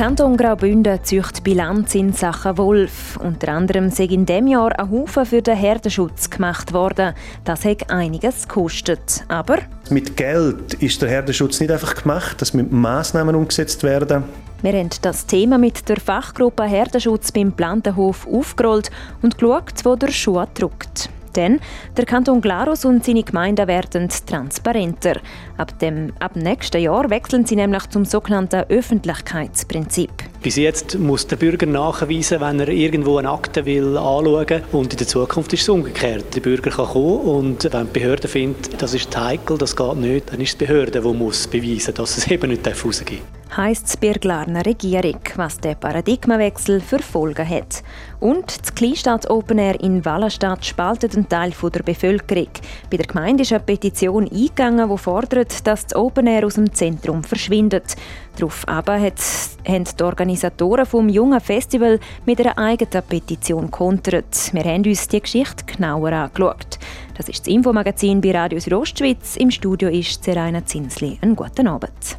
Kanton Graubünden zücht Bilanz in Sachen Wolf. Unter anderem sei in diesem Jahr ein Haufen für den Herdenschutz gemacht worden. Das hat einiges gekostet. Aber mit Geld ist der Herdenschutz nicht einfach gemacht, das müssen Massnahmen umgesetzt werden. Wir haben das Thema mit der Fachgruppe Herdenschutz beim Plantenhof aufgerollt und geschaut, wo der Schuh drückt. Denn der Kanton Glarus und seine Gemeinden werden transparenter. Ab dem ab nächsten Jahr wechseln sie nämlich zum sogenannten Öffentlichkeitsprinzip. Bis jetzt muss der Bürger nachweisen, wenn er irgendwo eine Akte will anschauen und in der Zukunft ist es umgekehrt. Der Bürger kann kommen und wenn die Behörde findet, das ist heikel, das geht nicht, dann ist die Behörde, die muss beweisen, dass es eben nicht rausgeht heisst es bei der Regierung, was der Paradigmenwechsel für Folgen hat. Und das Kleinstadt Open Air in Wallenstadt spaltet einen Teil der Bevölkerung. Bei der Gemeinde ist eine Petition eingegangen, die fordert, dass das Open Air aus dem Zentrum verschwindet. Darauf aber haben die Organisatoren vom jungen Festival mit einer eigenen Petition kontert. Wir haben uns die Geschichte genauer angeschaut. Das ist das Infomagazin bei Radio Südostschweiz. Im Studio ist Seraina Zinsli. Einen guten Abend.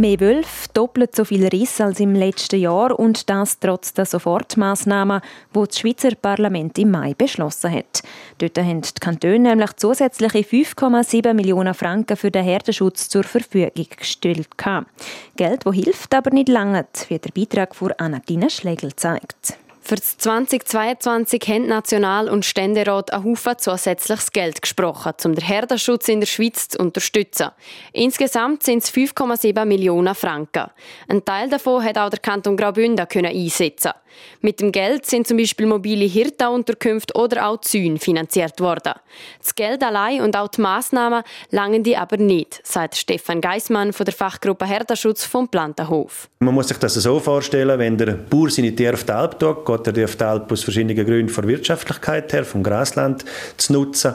Mehr Wölfe, doppelt so viel Riss als im letzten Jahr und das trotz der Sofortmaßnahmen, die das Schweizer Parlament im Mai beschlossen hat. Dort haben die Kantone nämlich zusätzliche 5,7 Millionen Franken für den Herdenschutz zur Verfügung gestellt. Geld, das hilft, aber nicht lange, wie der Beitrag von Anadina Schlegel zeigt. Für 2022 haben National- und Ständerat ein Haufen zusätzliches Geld gesprochen, um den Herdenschutz in der Schweiz zu unterstützen. Insgesamt sind es 5,7 Millionen Franken. Ein Teil davon hat auch der Kanton Graubünden einsetzen mit dem Geld sind zum Beispiel mobile Hirtenunterkünfte oder auch Zäune finanziert worden. Das Geld allein und auch die Massnahmen langen die aber nicht, sagt Stefan Geismann von der Fachgruppe Herdenschutz vom Plantenhof. Man muss sich das so vorstellen, wenn der Bauer seine Tiere auf die Alp tut, er auf die Alp aus verschiedenen Gründen von Wirtschaftlichkeit her, vom Grasland zu nutzen,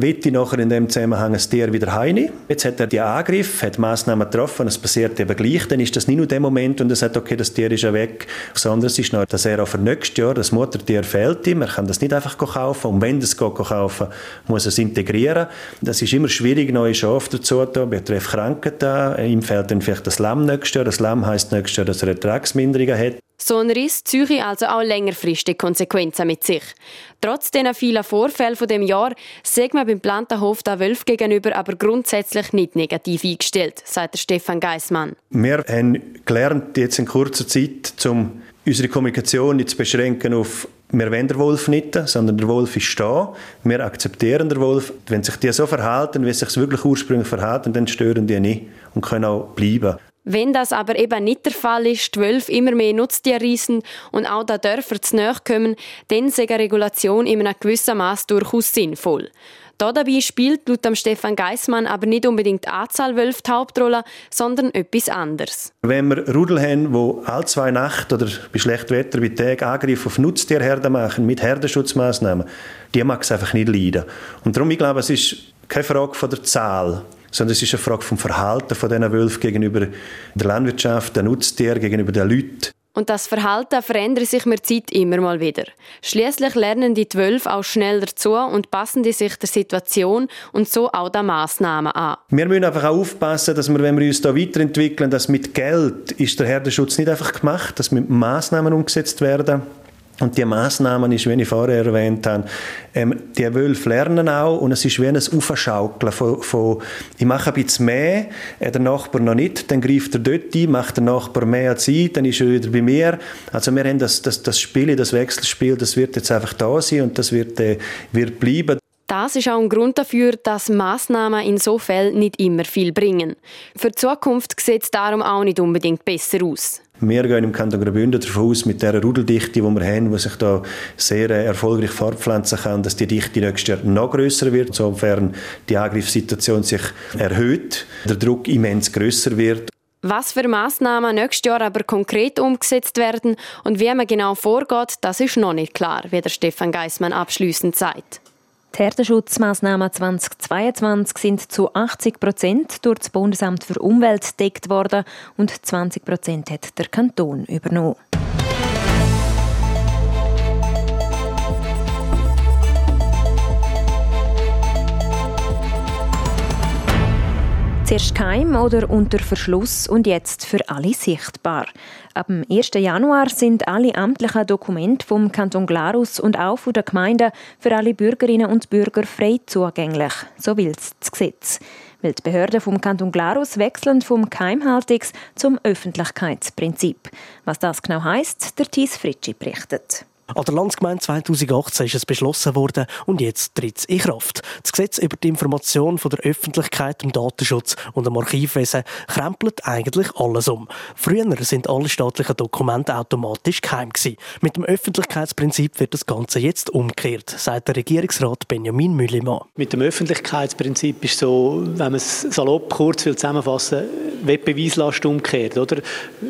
ich nachher in dem Zusammenhang ein Tier wieder heine. Jetzt hat er die Angriff, hat Massnahmen getroffen, es passiert eben gleich, dann ist das nicht nur der Moment und er sagt, okay, das Tier ist ja weg, sondern es ist noch dass er auch für nächstes Jahr das Muttertier fehlt ihm. Er kann das nicht einfach kaufen. Und wenn er es kaufen muss er es integrieren. Das ist immer schwierig, neue Schafe dazu zu tun, betrifft Krankheiten. Ihm fehlt dann vielleicht das Lamm nächstes Jahr. Das Lamm heisst nächstes Jahr, dass er Ertragsminderungen hat. So ein Riss ziehe also auch längerfristige Konsequenzen mit sich. Trotz den vielen Vorfällen von dem Jahr sieht man beim Plantenhof der Wölf gegenüber aber grundsätzlich nicht negativ eingestellt, sagt Stefan Geismann. Wir haben gelernt, jetzt in kurzer Zeit, zum unsere Kommunikation nicht zu beschränken auf wir wollen den Wolf nicht, sondern der Wolf ist da. Wir akzeptieren den Wolf. Wenn sich die so verhalten, wie sich wirklich ursprünglich verhalten, dann stören die nicht und können auch bleiben. Wenn das aber eben nicht der Fall ist, die Wölfe immer mehr Nutztiere reissen und auch den Dörfer zu nahe kommen, dann ist eine Regulation in einem gewissen Maß durchaus sinnvoll. Da dabei spielt laut Stefan Geismann aber nicht unbedingt die Anzahl Wölfe die Hauptrolle, sondern etwas anderes. Wenn wir Rudel haben, die alle zwei Nacht oder bei schlechtem Wetter, bei Tag Angriffe auf Nutztierherden machen, mit Herdenschutzmaßnahmen, die mag es einfach nicht leiden. Und darum, ich glaube, es ist keine Frage von der Zahl, sondern es ist eine Frage vom Verhalten von diesen Wölfen gegenüber der Landwirtschaft, den Nutztieren, gegenüber den Leuten. Und das Verhalten verändert sich mit Zeit immer mal wieder. Schließlich lernen die Zwölf auch schnell dazu und passen die sich der Situation und so auch der Massnahmen an. Wir müssen einfach auch aufpassen, dass wir, wenn wir uns da weiterentwickeln, dass mit Geld ist der Herdenschutz nicht einfach gemacht, dass mit Massnahmen umgesetzt werden und die Massnahmen ist, wie ich vorher erwähnt habe, ähm, die Wölfe lernen auch und es ist wie ein Aufschaukeln von, von ich mache ein bisschen mehr, äh, der Nachbar noch nicht, dann greift er dort ein, macht der Nachbar mehr als ich, dann ist er wieder bei mir. Also wir haben das, das, das Spiel, das Wechselspiel, das wird jetzt einfach da sein und das wird, äh, wird bleiben. Das ist auch ein Grund dafür, dass Massnahmen in so Fällen nicht immer viel bringen. Für die Zukunft sieht es darum auch nicht unbedingt besser aus. Wir gehen im Kanton Graubünden davon aus, mit der Rudeldichte, die wir haben, die sich da sehr erfolgreich fortpflanzen kann, dass die Dichte nächstes Jahr noch größer wird, sofern die Angriffssituation sich erhöht, der Druck immens größer wird. Was für Massnahmen nächstes Jahr aber konkret umgesetzt werden und wie man genau vorgeht, das ist noch nicht klar, wie der Stefan Geismann abschließend sagt. Die Herdenschutzmaßnahmen 2022 sind zu 80 Prozent durch das Bundesamt für Umwelt gedeckt worden und 20 Prozent hat der Kanton übernommen. Zuerst geheim oder unter Verschluss und jetzt für alle sichtbar. Ab dem 1. Januar sind alle amtlichen Dokumente vom Kanton Glarus und auch von der Gemeinde für alle Bürgerinnen und Bürger frei zugänglich. So will es das Gesetz. Weil die Behörden vom Kanton Glarus wechseln vom Geheimhaltungs- zum Öffentlichkeitsprinzip. Was das genau heißt, der Thies Fritschi berichtet. An der Landsgemeinde 2018 ist es beschlossen worden und jetzt tritt es in Kraft. Das Gesetz über die Information von der Öffentlichkeit im Datenschutz und im Archivwesen krempelt eigentlich alles um. Früher sind alle staatlichen Dokumente automatisch geheim gewesen. Mit dem Öffentlichkeitsprinzip wird das Ganze jetzt umgekehrt, sagt der Regierungsrat Benjamin Müllimann. Mit dem Öffentlichkeitsprinzip ist so, wenn man es salopp kurz zusammenfassen will, Beweislast umgekehrt. Oder?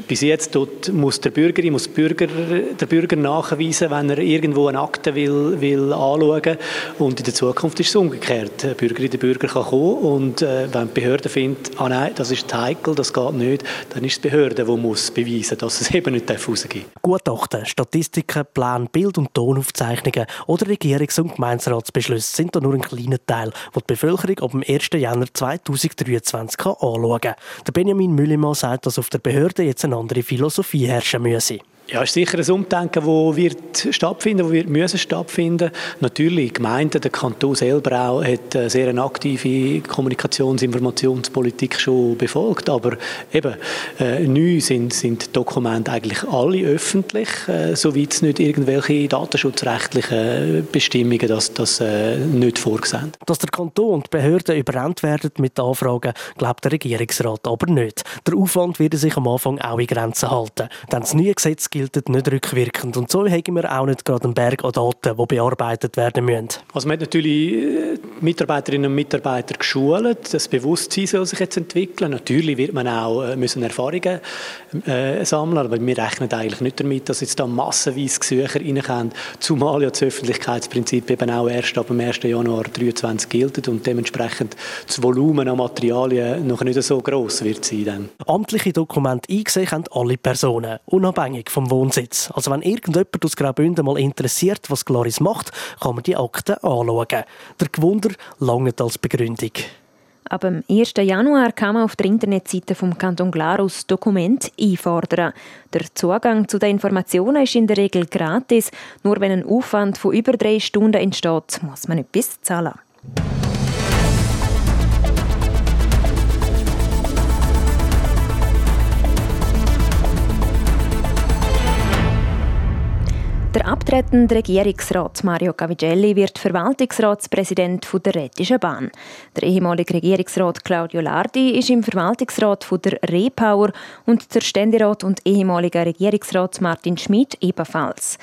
Bis jetzt muss der Bürgerin, muss Bürger, der Bürger nachweisen, müssen, wenn er irgendwo eine Akte will, will anschauen Und in der Zukunft ist es umgekehrt. Der Bürgerin, der Bürger kann kommen und äh, wenn die Behörde findet, ah nein, das ist heikel, das geht nicht, dann ist die Behörde, die muss beweisen, dass es eben nicht rausgehen darf. Gutachten, Statistiken, Pläne, Bild- und Tonaufzeichnungen oder Regierungs- und Gemeinderatsbeschlüsse sind da nur ein kleiner Teil, den die Bevölkerung ab dem 1. Januar 2023 anschauen kann. Benjamin Müllimann sagt, dass auf der Behörde jetzt eine andere Philosophie herrschen müsse. Ja, ist sicher ein Umdenken, das wird stattfinden, das wird müssen stattfinden. Natürlich, die Gemeinde, der Kanton selber auch, hat eine sehr aktive Kommunikations- Informationspolitik schon befolgt, aber eben, äh, neu sind, sind Dokumente eigentlich alle öffentlich, äh, soweit es nicht irgendwelche datenschutzrechtlichen Bestimmungen das, das äh, nicht vorgesehen. Dass der Kanton und die Behörden überrannt werden mit Anfragen, glaubt der Regierungsrat aber nicht. Der Aufwand wird sich am Anfang auch in Grenzen halten. Denn das neue Gesetz gilt nicht rückwirkend. Und so haben wir auch nicht gerade einen Berg an Daten, die bearbeitet werden müssen. Also man hat natürlich äh, Mitarbeiterinnen und Mitarbeiter geschult. Das Bewusstsein soll sich jetzt entwickeln. Natürlich wird man auch äh, müssen Erfahrungen äh, sammeln, aber wir rechnen eigentlich nicht damit, dass jetzt da massenweise Gesuche reinkommen, zumal ja das Öffentlichkeitsprinzip eben auch erst ab dem 1. Januar 2023 gilt und dementsprechend das Volumen an Materialien noch nicht so groß wird sein. Dann. Amtliche Dokumente eingesehen haben alle Personen, unabhängig vom Wohnsitz. Also wenn irgendjemand aus Graubünden mal interessiert, was Gloris macht, kann man die Akten anschauen. Der Gewunder langt als Begründung. Ab dem 1. Januar kann man auf der Internetseite vom Kanton Glarus Dokument einfordern. Der Zugang zu den Informationen ist in der Regel gratis. Nur wenn ein Aufwand von über drei Stunden entsteht, muss man etwas zahlen. Abtretende Regierungsrat Mario Cavigelli wird Verwaltungsratspräsident der Rätischen Bahn. Der ehemalige Regierungsrat Claudio Lardi ist im Verwaltungsrat der Repower und der Ständerat und ehemalige Regierungsrat Martin Schmidt ebenfalls.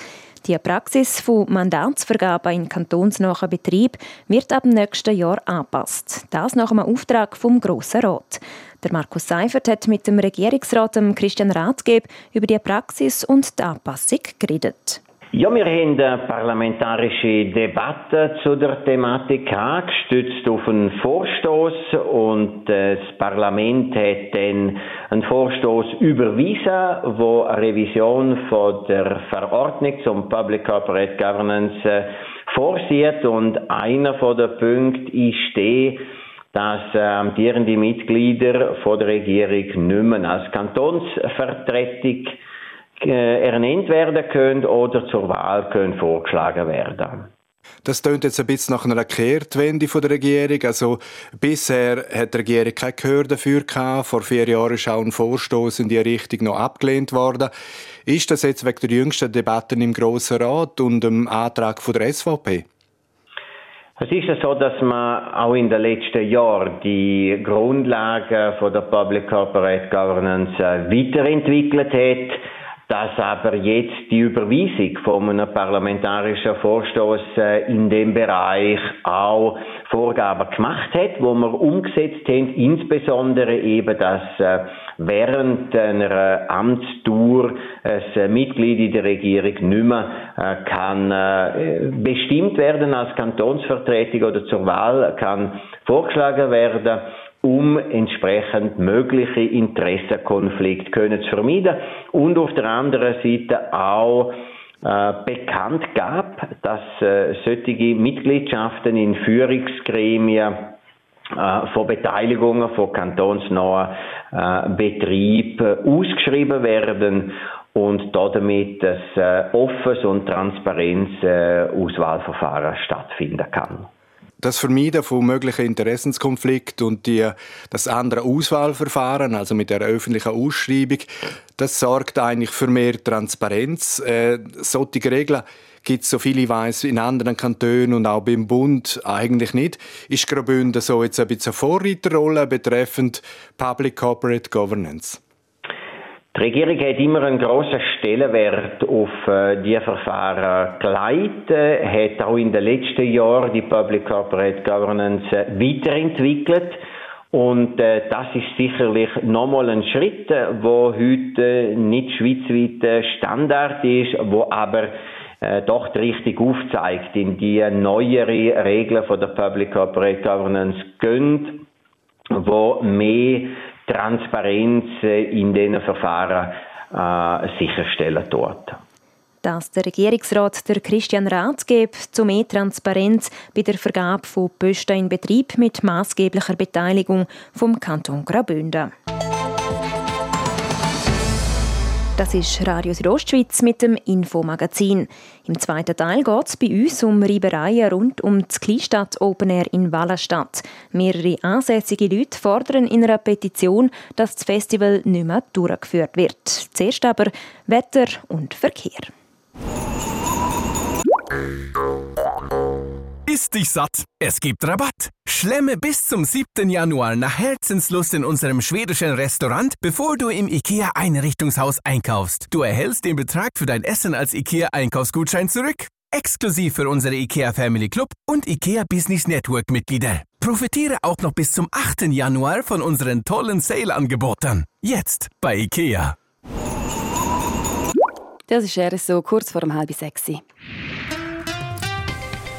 Die Praxis von Mandatsvergabe in kantonsnahen Betrieb wird ab nächsten Jahr angepasst. Das nach einem Auftrag vom Grossen Rat. Der Markus Seifert hat mit dem Regierungsrat Christian Rathgeb über die Praxis und die Anpassung geredet. Ja, wir haben eine parlamentarische Debatte zu der Thematik gestützt auf einen Vorstoß und das Parlament hat dann einen Vorstoß überwiesen, wo eine Revision von der Verordnung zum Public Corporate Governance äh, vorsieht und einer von der Punkte ist der, dass äh, amtierende Mitglieder von der Regierung nicht mehr als Kantonsvertretung äh, ernannt werden können oder zur Wahl können vorgeschlagen werden. Das tönt jetzt ein bisschen nach einer Kehrtwende von der Regierung. Also bisher hat die Regierung kein Gehör dafür gehabt. Vor vier Jahren ist auch ein Vorstoß in die Richtung noch abgelehnt worden. Ist das jetzt wegen der jüngsten Debatten im Grossen Rat und dem Antrag von der SVP? Es ist ja so, dass man auch in den letzten Jahren die Grundlagen von der Public Corporate Governance äh, weiterentwickelt hat dass aber jetzt die Überweisung von einem parlamentarischen Vorstoß äh, in dem Bereich auch Vorgaben gemacht hat, wo wir umgesetzt haben, insbesondere eben, dass äh, während einer Amtstour ein Mitglied in der Regierung nicht mehr äh, kann bestimmt werden als Kantonsvertretung oder zur Wahl kann vorgeschlagen werden um entsprechend mögliche Interessenkonflikte können zu vermeiden. Und auf der anderen Seite auch äh, bekannt gab, dass äh, solche Mitgliedschaften in Führungsgremien äh, von Beteiligungen von kantonsnahen äh, Betrieben ausgeschrieben werden und damit ein äh, offenes und transparentes äh, Auswahlverfahren stattfinden kann das Vermeiden von möglichen Interessenskonflikten und die, das andere Auswahlverfahren, also mit der öffentlichen Ausschreibung, das sorgt eigentlich für mehr Transparenz. Äh, solche Regeln gibt es, so viele ich weiss, in anderen Kantonen und auch beim Bund eigentlich nicht. Ist Graubünden so jetzt ein bisschen eine Vorreiterrolle betreffend Public Corporate Governance? Die Regierung hat immer einen grossen Stellenwert auf äh, die Verfahren geleitet, hat auch in den letzten Jahren die Public Corporate Governance äh, weiterentwickelt. Und äh, das ist sicherlich nochmal ein Schritt, äh, wo heute nicht schweizweit Standard ist, wo aber äh, doch die Richtung aufzeigt, in die neuere Regeln von der Public Corporate Governance gehen, wo mehr Transparenz in diesen Verfahren äh, sicherstellen dort. Dass der Regierungsrat der Christian Rat gibt zu mehr Transparenz bei der Vergabe von Posten in Betrieb mit maßgeblicher Beteiligung vom Kanton Graubünden. Das ist Radio Südostschweiz mit dem Infomagazin. Im zweiten Teil geht es bei uns um Reibereien rund um die Kleinstadt Open Air in Wallerstadt. Mehrere ansässige Leute fordern in einer Petition, dass das Festival nicht mehr durchgeführt wird. Zuerst aber Wetter und Verkehr. Ist dich satt? Es gibt Rabatt. Schlemme bis zum 7. Januar nach Herzenslust in unserem schwedischen Restaurant, bevor du im IKEA Einrichtungshaus einkaufst. Du erhältst den Betrag für dein Essen als IKEA Einkaufsgutschein zurück. Exklusiv für unsere IKEA Family Club und IKEA Business Network Mitglieder. Profitiere auch noch bis zum 8. Januar von unseren tollen Sale-Angeboten. Jetzt bei IKEA. Das ist eher so kurz vor dem halb sechs.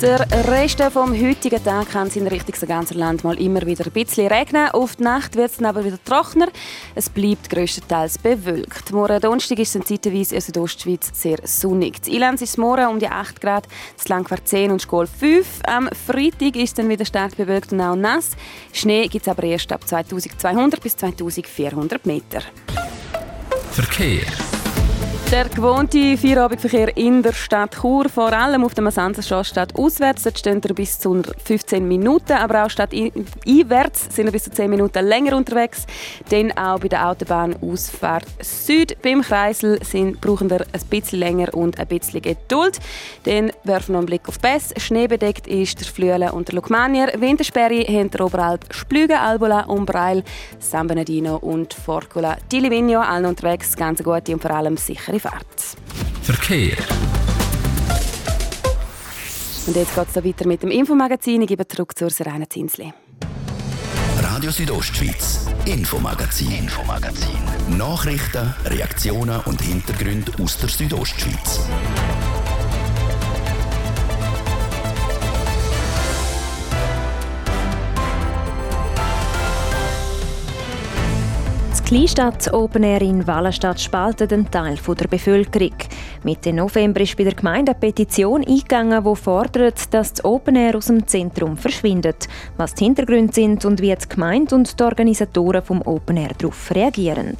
Der Rest vom heutigen Tag kann es in Richtung ganzen Land mal immer wieder ein bisschen regnen. Auf die Nacht wird es dann aber wieder trockener. Es bleibt größtenteils bewölkt. Morgen Donnerstag ist es zeitweise in Südostschweiz sehr sonnig. In Ilanz ist es morgen um die 8 Grad, das Langquart 10 und Schkol 5. Am Freitag ist es dann wieder stark bewölkt und auch nass. Schnee gibt es aber erst ab 2200 bis 2400 Meter. Verkehr. Der gewohnte Feierabendverkehr in der Stadt Chur, vor allem auf der Masanzerstraße Stadt auswärts, dort stehen wir bis zu 15 Minuten, aber auch Stadt einwärts sind wir bis zu 10 Minuten länger unterwegs. Dann auch bei der Autobahn Ausfahrt Süd beim Kreisel sind, brauchen wir ein bisschen länger und ein bisschen Geduld. Dann werfen wir einen Blick auf Bess. Schneebedeckt ist der Flüele und der Lukmanier. Wintersperre haben der Oberalp Splüge, Albola, Umbreil, San Bernardino und Forcula. Die Livigno, allen unterwegs, ganz gute und vor allem sichere Fahrt. Verkehr. Und jetzt geht es weiter mit dem Infomagazin. Ich gebe zurück zur Serena Zinsli. Radio Südostschweiz, Infomagazin, Infomagazin. Nachrichten, Reaktionen und Hintergründe aus der Südostschweiz. Kleinstadt Open Air in Wallenstadt spaltet einen Teil der Bevölkerung. Mitte November ist bei der Gemeinde eine Petition eingegangen, die fordert, dass das Open Air aus dem Zentrum verschwindet. Was die Hintergründe sind und wie die Gemeinde und die Organisatoren vom Open Air darauf reagieren.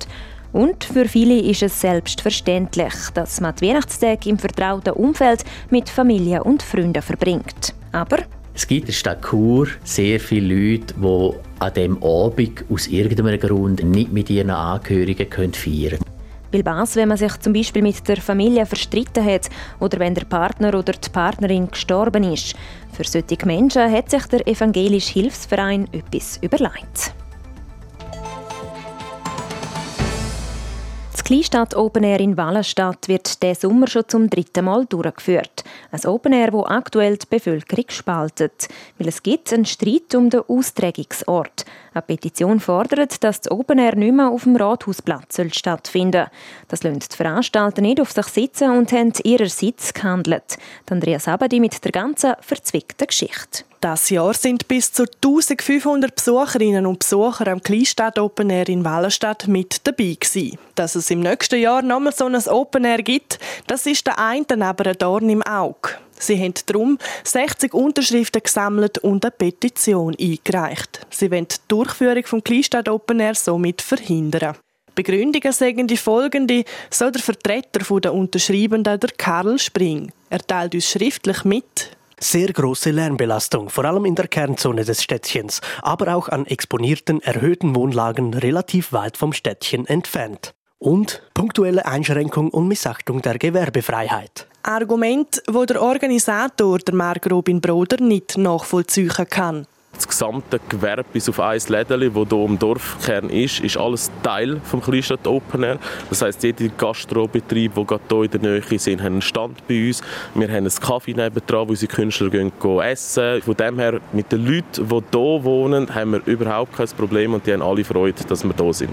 Und für viele ist es selbstverständlich, dass man die Weihnachtstage im vertrauten Umfeld mit Familie und Freunden verbringt. Aber es gibt in der Stadt Chur sehr viele Leute, die an diesem Abend aus irgendeinem Grund nicht mit ihren Angehörigen feiern können. Weil was, wenn man sich zum Beispiel mit der Familie verstritten hat oder wenn der Partner oder die Partnerin gestorben ist. Für solche Menschen hat sich der Evangelische Hilfsverein etwas überlegt. Kleinstadt Open Air in Wallenstadt wird diesen Sommer schon zum dritten Mal durchgeführt. Ein Open Air, das aktuell die Bevölkerung spaltet. Weil es gibt einen Streit um den Austragungsort. Eine Petition fordert, dass das Open Air nicht mehr auf dem Rathausplatz stattfinden soll. Das lässt die Veranstalter nicht auf sich sitzen und haben ihrerseits gehandelt. Andrea Sabadi mit der ganzen verzwickten Geschichte. Das Jahr sind bis zu 1500 Besucherinnen und Besucher am Kleinstadt Open Air in Wallenstadt mit dabei gewesen. Dass es im nächsten Jahr nochmal so ein Open Air gibt, das ist der einen aber ein Dorn im Auge. Sie haben darum 60 Unterschriften gesammelt und eine Petition eingereicht. Sie wollen die Durchführung vom Kleinstadt Open Air somit verhindern. Begründungen sagen die folgende, so der Vertreter der Unterschreibenden, der Karl Spring. Er teilt uns schriftlich mit, sehr große Lärmbelastung, vor allem in der Kernzone des Städtchens, aber auch an exponierten, erhöhten Wohnlagen relativ weit vom Städtchen entfernt. Und punktuelle Einschränkung und Missachtung der Gewerbefreiheit. Argument, wo der Organisator, der Mark Robin Broder, nicht nachvollziehen kann. Das gesamte Gewerbe bis auf ein Lädeli, das hier im Dorfkern ist, ist alles Teil des Kleinstadt Open Air. Das heisst, jeder Gastrobetrieb, der gerade hier in der Nähe sind, hat einen Stand bei uns. Wir haben einen Kaffee nebendran, wo unsere Künstler gehen essen. Von dem her, mit den Leuten, die hier wohnen, haben wir überhaupt kein Problem und die haben alle Freude, dass wir hier sind.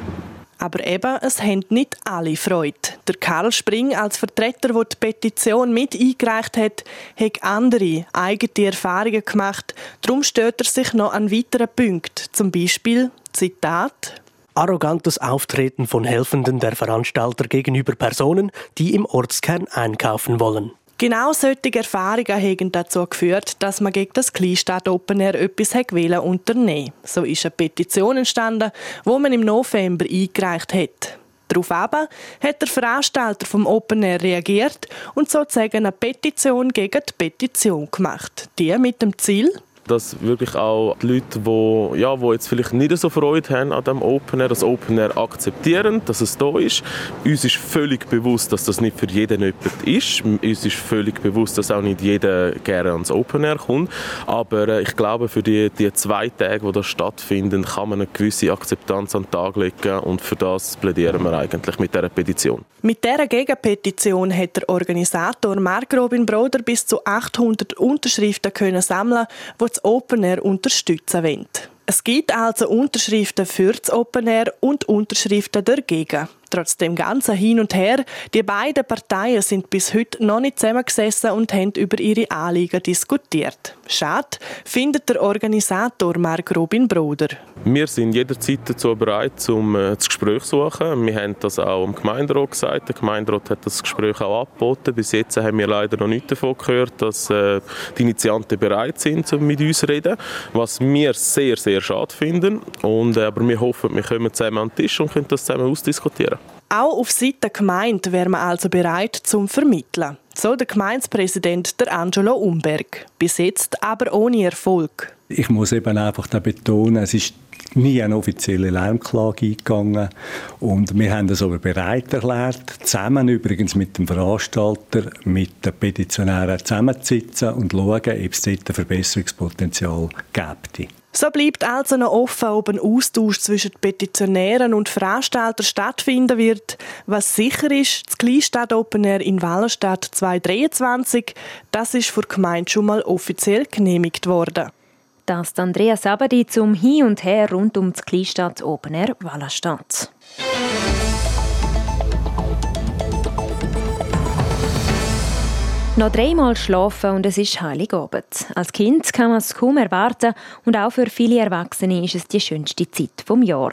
Aber eben, es haben nicht alle Freude. Der Karl Spring als Vertreter, der die Petition mit eingereicht hat, hat andere eigene Erfahrungen gemacht. Darum stört er sich noch an weiteren Punkten. Zum Beispiel, Zitat, arrogantes Auftreten von Helfenden der Veranstalter gegenüber Personen, die im Ortskern einkaufen wollen. Genau solche Erfahrungen haben dazu geführt, dass man gegen das Kleinstadt Open Air etwas unternehmen unternehmen So ist eine Petition entstanden, wo man im November eingereicht hat. Daraufhin hat der Veranstalter vom Open Air reagiert und sozusagen eine Petition gegen die Petition gemacht. Die mit dem Ziel, dass wirklich auch die Leute, die, ja, die jetzt vielleicht nicht so Freude haben an dem Open Air, das Open Air akzeptieren, dass es da ist. Uns ist völlig bewusst, dass das nicht für jeden jemand ist. Uns ist völlig bewusst, dass auch nicht jeder gerne ans Open Air kommt. Aber äh, ich glaube, für die, die zwei Tage, die da stattfinden, kann man eine gewisse Akzeptanz an den Tag legen und für das plädieren wir eigentlich mit dieser Petition. Mit dieser Gegenpetition hat der Organisator Mark Robin Broder bis zu 800 Unterschriften können sammeln, die Open Air unterstützen wollen. Es gibt also Unterschriften für das Open Air und Unterschriften dagegen. Trotz dem ganzen Hin und Her, die beiden Parteien sind bis heute noch nicht zusammengesessen und haben über ihre Anliegen diskutiert. Schade, findet der Organisator Mark Robin Broder. Wir sind jederzeit dazu bereit, um äh, das Gespräch zu suchen. Wir haben das auch im Gemeinderat gesagt. Der Gemeinderat hat das Gespräch auch angeboten. Bis jetzt haben wir leider noch nicht davon gehört, dass äh, die Initianten bereit sind, um mit uns zu reden. Was wir sehr, sehr schade finden. Und, äh, aber wir hoffen, wir kommen zusammen an den Tisch und können das zusammen ausdiskutieren. Auch auf Seite der Gemeinde wäre man also bereit zum Vermitteln. So der Gemeindepräsident der Angelo Umberg. Bis jetzt aber ohne Erfolg. Ich muss eben einfach da betonen, es ist nie eine offizielle Lärmklage eingegangen und wir haben das aber bereit erklärt, zusammen übrigens mit dem Veranstalter, mit den Petitionären zusammenzusitzen und schauen, ob es dort ein Verbesserungspotenzial gibt. So bleibt also noch offen, ob ein Austausch zwischen Petitionären und Veranstaltern stattfinden wird. Was sicher ist, das Kleinstadt Open Air in Wallenstadt 2023, das ist vor Gemeinde schon mal offiziell genehmigt worden. Das ist Andrea Sabadi zum Hin und Her rund um das Kleinstadt Open Air Wallenstadt. Noch dreimal schlafen und es ist Heiligabend. Als Kind kann man es kaum erwarten und auch für viele Erwachsene ist es die schönste Zeit vom Jahr.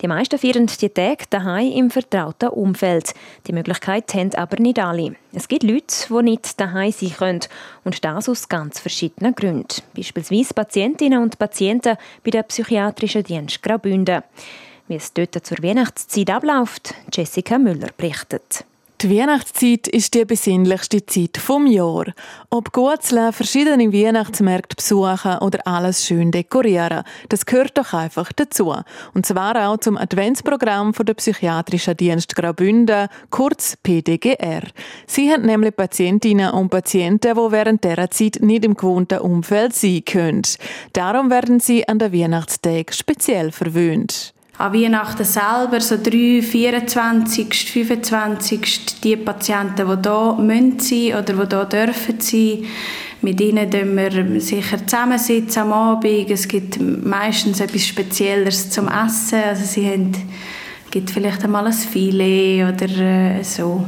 Die meisten feiern die Tage daheim im vertrauten Umfeld. Die Möglichkeit haben aber nicht alle. Es gibt Leute, die nicht daheim sein können und das aus ganz verschiedenen Gründen. Beispielsweise Patientinnen und Patienten bei der psychiatrischen Dienst Graubünden. Wie es dort zur Weihnachtszeit abläuft, Jessica Müller berichtet. Die Weihnachtszeit ist die besinnlichste Zeit vom Jahr. Ob Gutzle verschiedene Weihnachtsmärkte besuchen oder alles schön dekorieren, das gehört doch einfach dazu. Und zwar auch zum Adventsprogramm von der Psychiatrischen Dienst Graubünden, kurz PDGR. Sie haben nämlich Patientinnen und Patienten, die während dieser Zeit nicht im gewohnten Umfeld sein können. Darum werden sie an der Weihnachtstag speziell verwöhnt an Weihnachten selber, so 3, 24, 25, die Patienten, die hier müssen sein oder die hier dürfen sein, mit ihnen sitzen wir sicher zusammensitzen am Abend. Es gibt meistens etwas Spezielles zum Essen. Also sie haben, gibt vielleicht einmal ein Filet oder äh, so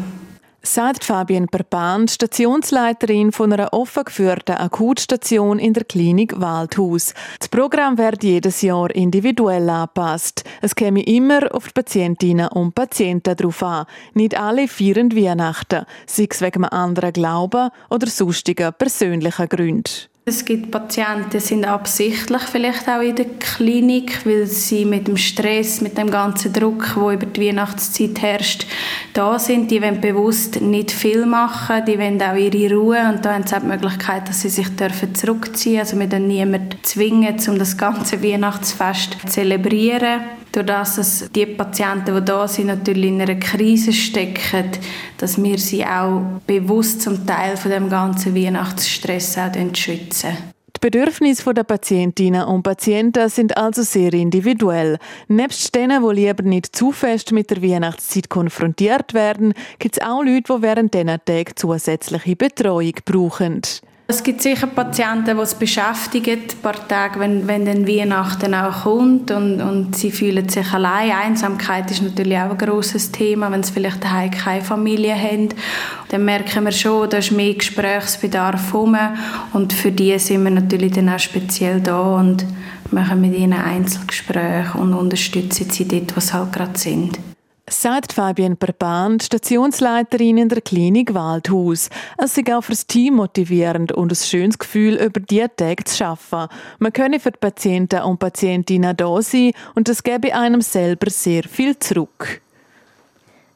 sagt Fabienne Perpan, Stationsleiterin von einer offen geführten Akutstation in der Klinik Waldhaus. Das Programm wird jedes Jahr individuell angepasst. Es käme immer auf die Patientinnen und Patienten darauf an. Nicht alle feiern Weihnachten, sei es wegen einem anderen Glauben oder sonstigen persönlichen Gründen. Es gibt Patienten, die sind absichtlich vielleicht auch in der Klinik, weil sie mit dem Stress, mit dem ganzen Druck, der über die Weihnachtszeit herrscht, da sind. Die wollen bewusst nicht viel machen, die wollen auch ihre Ruhe und da haben sie auch die Möglichkeit, dass sie sich dürfen zurückziehen dürfen. Also wir dann niemanden zwingen, um das ganze Weihnachtsfest zu zelebrieren. Durch das, dass die Patienten, die da sind, natürlich in einer Krise stecken, dass wir sie auch bewusst zum Teil von dem ganzen Weihnachtsstress auch schützen. Die Bedürfnisse der Patientinnen und Patienten sind also sehr individuell. Nebst denen, die lieber nicht zu fest mit der Weihnachtszeit konfrontiert werden, gibt es auch Leute, die während diesen Tagen zusätzliche Betreuung brauchen. Es gibt sicher Patienten, die es beschäftigen, ein paar Tage, wenn, wenn dann Weihnachten auch kommt und, und sie fühlen sich allein. Einsamkeit ist natürlich auch ein grosses Thema, wenn sie vielleicht daheim keine Familie haben. Dann merken wir schon, da ist mehr Gesprächsbedarf herum und für die sind wir natürlich dann auch speziell da und machen mit ihnen Einzelgespräche und unterstützen sie dort, wo sie halt gerade sind sagt Fabienne Perpan, Stationsleiterin in der Klinik Waldhaus. Es ist auch für das Team motivierend und ein schönes Gefühl, über diese Tage zu arbeiten. Man könne für die Patienten und Patientinnen da sein und es gebe einem selber sehr viel zurück.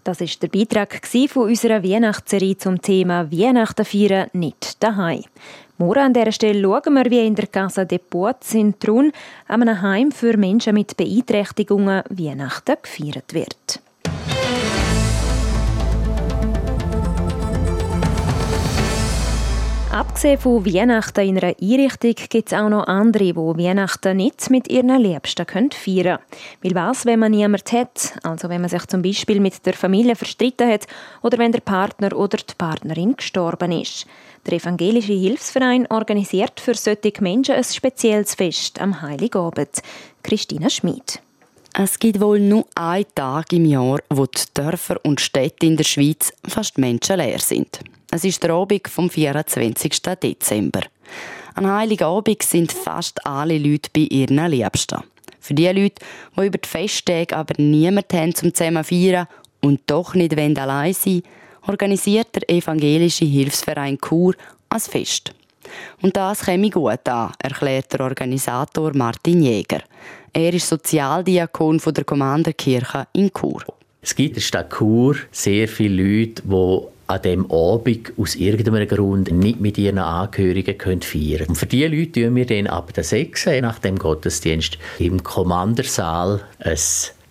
Das ist der Beitrag von unserer Weihnachtsserie zum Thema Weihnachten feiern nicht daheim. Morgen an dieser Stelle schauen wir, wie in der Casa de Ports in Trun, einem Heim für Menschen mit Beeinträchtigungen, Weihnachten gefeiert wird. Abgesehen von Weihnachten in einer Einrichtung gibt es auch noch andere, die Weihnachten nicht mit ihren Liebsten feiern können. Weil was, wenn man niemanden hat, also wenn man sich zum Beispiel mit der Familie verstritten hat oder wenn der Partner oder die Partnerin gestorben ist. Der Evangelische Hilfsverein organisiert für solche Menschen ein spezielles Fest am Heiligabend. Christina Schmid. Es gibt wohl nur einen Tag im Jahr, wo die Dörfer und Städte in der Schweiz fast menschenleer sind. Es ist der Abend vom 24. Dezember. An Heiligabend sind fast alle Leute bei ihren Liebsten. Für die Leute, die über die Festtage aber niemanden haben zum zusammen feiern und doch nicht allein sein organisiert der evangelische Hilfsverein Chur als Fest. Und das käme gut an, erklärt der Organisator Martin Jäger. Er ist Sozialdiakon von der Kommanderkirche in Chur. Es gibt in der Stadt Chur sehr viele Leute, die an dem Abend aus irgendeinem Grund nicht mit ihren Angehörigen können feiern Und für diese Leute tun wir dann ab der 6. nach dem Gottesdienst im Kommandersaal ein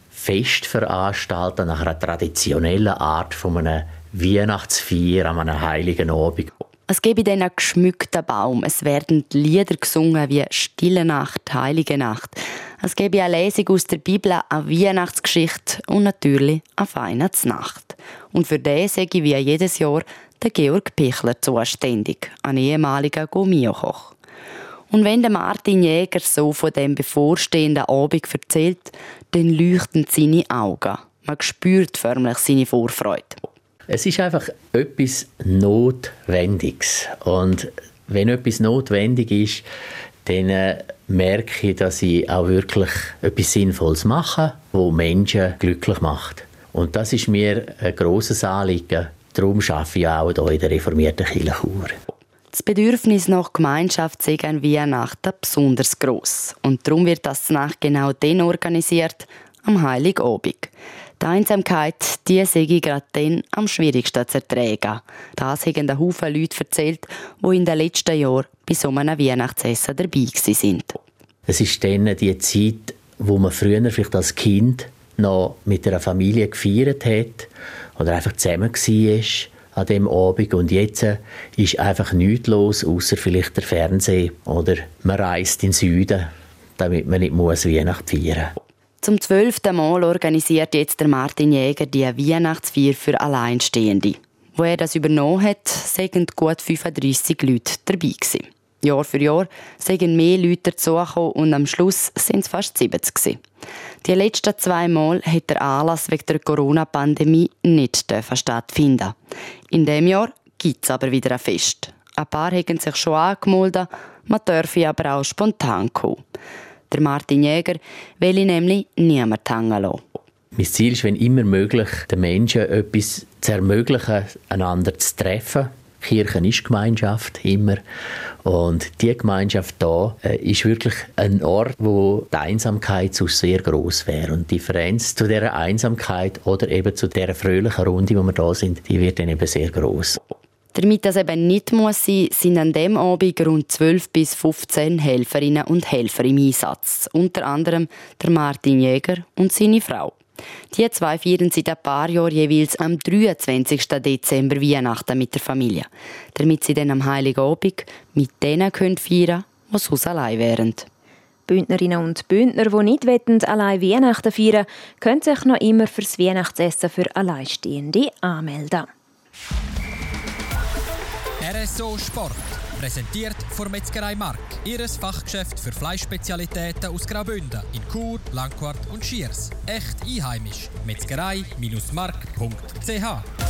Fest veranstalten nach einer traditionellen Art von einem Weihnachtsfeier an einem heiligen Abend. Es gebe dann einen geschmückten Baum. Es werden Lieder gesungen wie Stille Nacht, Heilige Nacht. Es gebe eine Lesung aus der Bibel, eine Weihnachtsgeschichte und natürlich eine Weihnachtsnacht. Und für den sage wie jedes Jahr der Georg Pichler zuständig, ein ehemaliger Gummiokoch. Und wenn der Martin Jäger so von dem bevorstehenden Abend erzählt, dann leuchten seine Augen. Man spürt förmlich seine Vorfreude. Es ist einfach etwas Notwendiges. Und wenn etwas notwendig ist, dann äh, merke ich, dass ich auch wirklich etwas Sinnvolles mache, wo Menschen glücklich macht. Und das ist mir ein grosses Anliegen. Darum arbeite ich auch hier in der reformierten Kirche Chur. Das Bedürfnis nach Gemeinschaft sei an Weihnachten besonders gross. Und darum wird das nach genau dann organisiert, am Heiligabend. Die Einsamkeit, die sei gerade dann am schwierigsten zu ertragen. Das haben ein Haufen Leute erzählt, die in den letzten Jahren bei so einem Weihnachtsessen dabei waren. Es ist dann die Zeit, wo man früher vielleicht als Kind noch mit einer Familie gefeiert hat oder einfach zusammen war an dem Abend und jetzt ist einfach nichts los, außer vielleicht der Fernseher oder man reist in den Süden, damit man nicht muss Weihnachten feiern muss. Zum zwölften Mal organisiert jetzt der Martin Jäger die Weihnachtsfeier für Alleinstehende. Wo er das übernommen hat, sind gut 35 Leute dabei gewesen. Jahr für Jahr sind mehr Leute dazugekommen und am Schluss sind es fast 70 gewesen. Die letzten zwei Mal hat der Anlass wegen der Corona-Pandemie nicht stattfinden. In dem Jahr gibt es aber wieder ein Fest. Ein paar haben sich schon angemeldet, man dürfe aber auch spontan kommen. Der Martin Jäger will nämlich niemand hängen lassen. Mein Ziel ist, wenn immer möglich, den Menschen etwas zu ermöglichen, einander zu treffen. Kirche ist Gemeinschaft, immer. Und diese Gemeinschaft da äh, ist wirklich ein Ort, wo die Einsamkeit so sehr groß wäre. Und die Differenz zu der Einsamkeit oder eben zu der fröhlichen Runde, wo wir da sind, die wird dann eben sehr groß. Damit das eben nicht muss sein, sind an dem Abend rund 12 bis 15 Helferinnen und Helfer im Einsatz. Unter anderem der Martin Jäger und seine Frau. Die zwei feiern seit ein paar Jahren jeweils am 23. Dezember Weihnachten mit der Familie, damit sie dann am Heiligen Abend mit denen feiern können, die sonst allein wären. Bündnerinnen und Bündner, die nicht wollen, allein Weihnachten feiern können sich noch immer fürs Weihnachtsessen für Alleinstehende anmelden. RSO Sport. Präsentiert von Metzgerei Mark. Ihres Fachgeschäft für Fleischspezialitäten aus Graubünden in Chur, Langquart und Schiers. Echt einheimisch. Metzgerei-mark.ch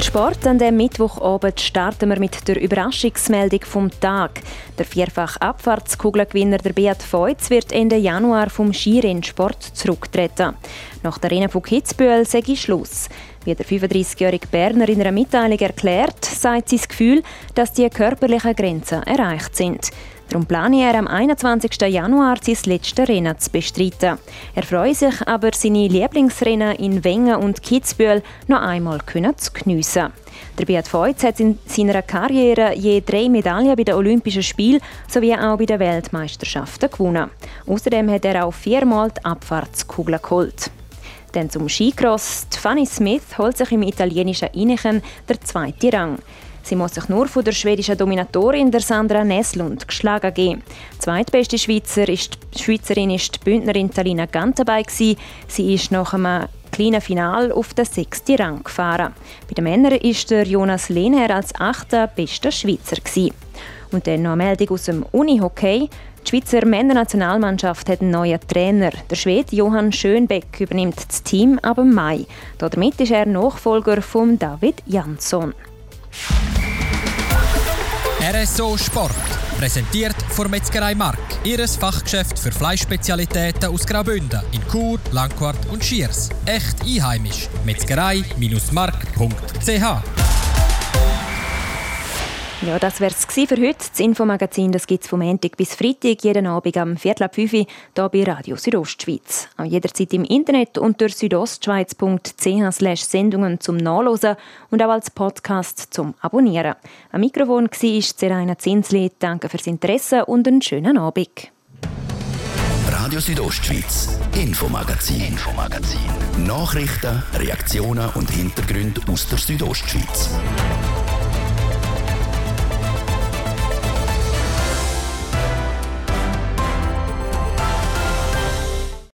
der Sport an dem Mittwochabend starten wir mit der Überraschungsmeldung vom Tag. Der vierfach Abfahrtskugelgewinner der Beat Feutz wird Ende Januar vom Skirennsport zurücktreten. Nach der Rennen von Kitzbühel ich Schluss. Wie der 35-jährige Berner in einer Mitteilung erklärt, sagt sein Gefühl, dass die körperlichen Grenzen erreicht sind. Darum plane er am 21. Januar sein letztes Rennen zu bestreiten. Er freut sich aber, seine Lieblingsrennen in Wengen und Kitzbühel noch einmal zu geniessen. Der Beat Feutz hat in seiner Karriere je drei Medaillen bei den Olympischen Spielen sowie auch bei den Weltmeisterschaften gewonnen. Außerdem hat er auch viermal die Abfahrtskugel geholt. Dann zum Skicross. Fanny Smith holt sich im italienischen Ineken der zweite Rang. Sie muss sich nur von der schwedischen Dominatorin der Sandra Neslund geschlagen geben. Zweitbeste Schweizer ist, Schweizerin ist die Bündnerin Talina Gantabay. Sie ist nach einem kleinen Final auf den sechsten Rang gefahren. Bei den Männern ist der Jonas Lehner als achter bester Schweizer. Gewesen. Und dann noch eine Meldung aus dem Unihockey. Die Schweizer Männernationalmannschaft hat einen neuen Trainer. Der Schwede Johann Schönbeck übernimmt das Team ab Mai. Damit ist er Nachfolger von David Jansson. RSO Sport. Präsentiert von Metzgerei Mark. Ihres Fachgeschäft für Fleischspezialitäten aus Graubünden in Chur, Langquart und Schiers. Echt einheimisch. Metzgerei-mark.ch ja, das wäre für heute. Das Infomagazin gibt es vom Montag bis Freitag, jeden Abend am Viertel ab 5 Uhr, hier bei Radio Südostschweiz. Auch jederzeit im Internet unter südostschweiz.ch Sendungen zum Nachlesen und auch als Podcast zum Abonnieren. Am Mikrofon war Seraina Zinsli. Danke fürs Interesse und einen schönen Abend. Radio Südostschweiz, Infomagazin, Infomagazin. Nachrichten, Reaktionen und Hintergründe aus der Südostschweiz.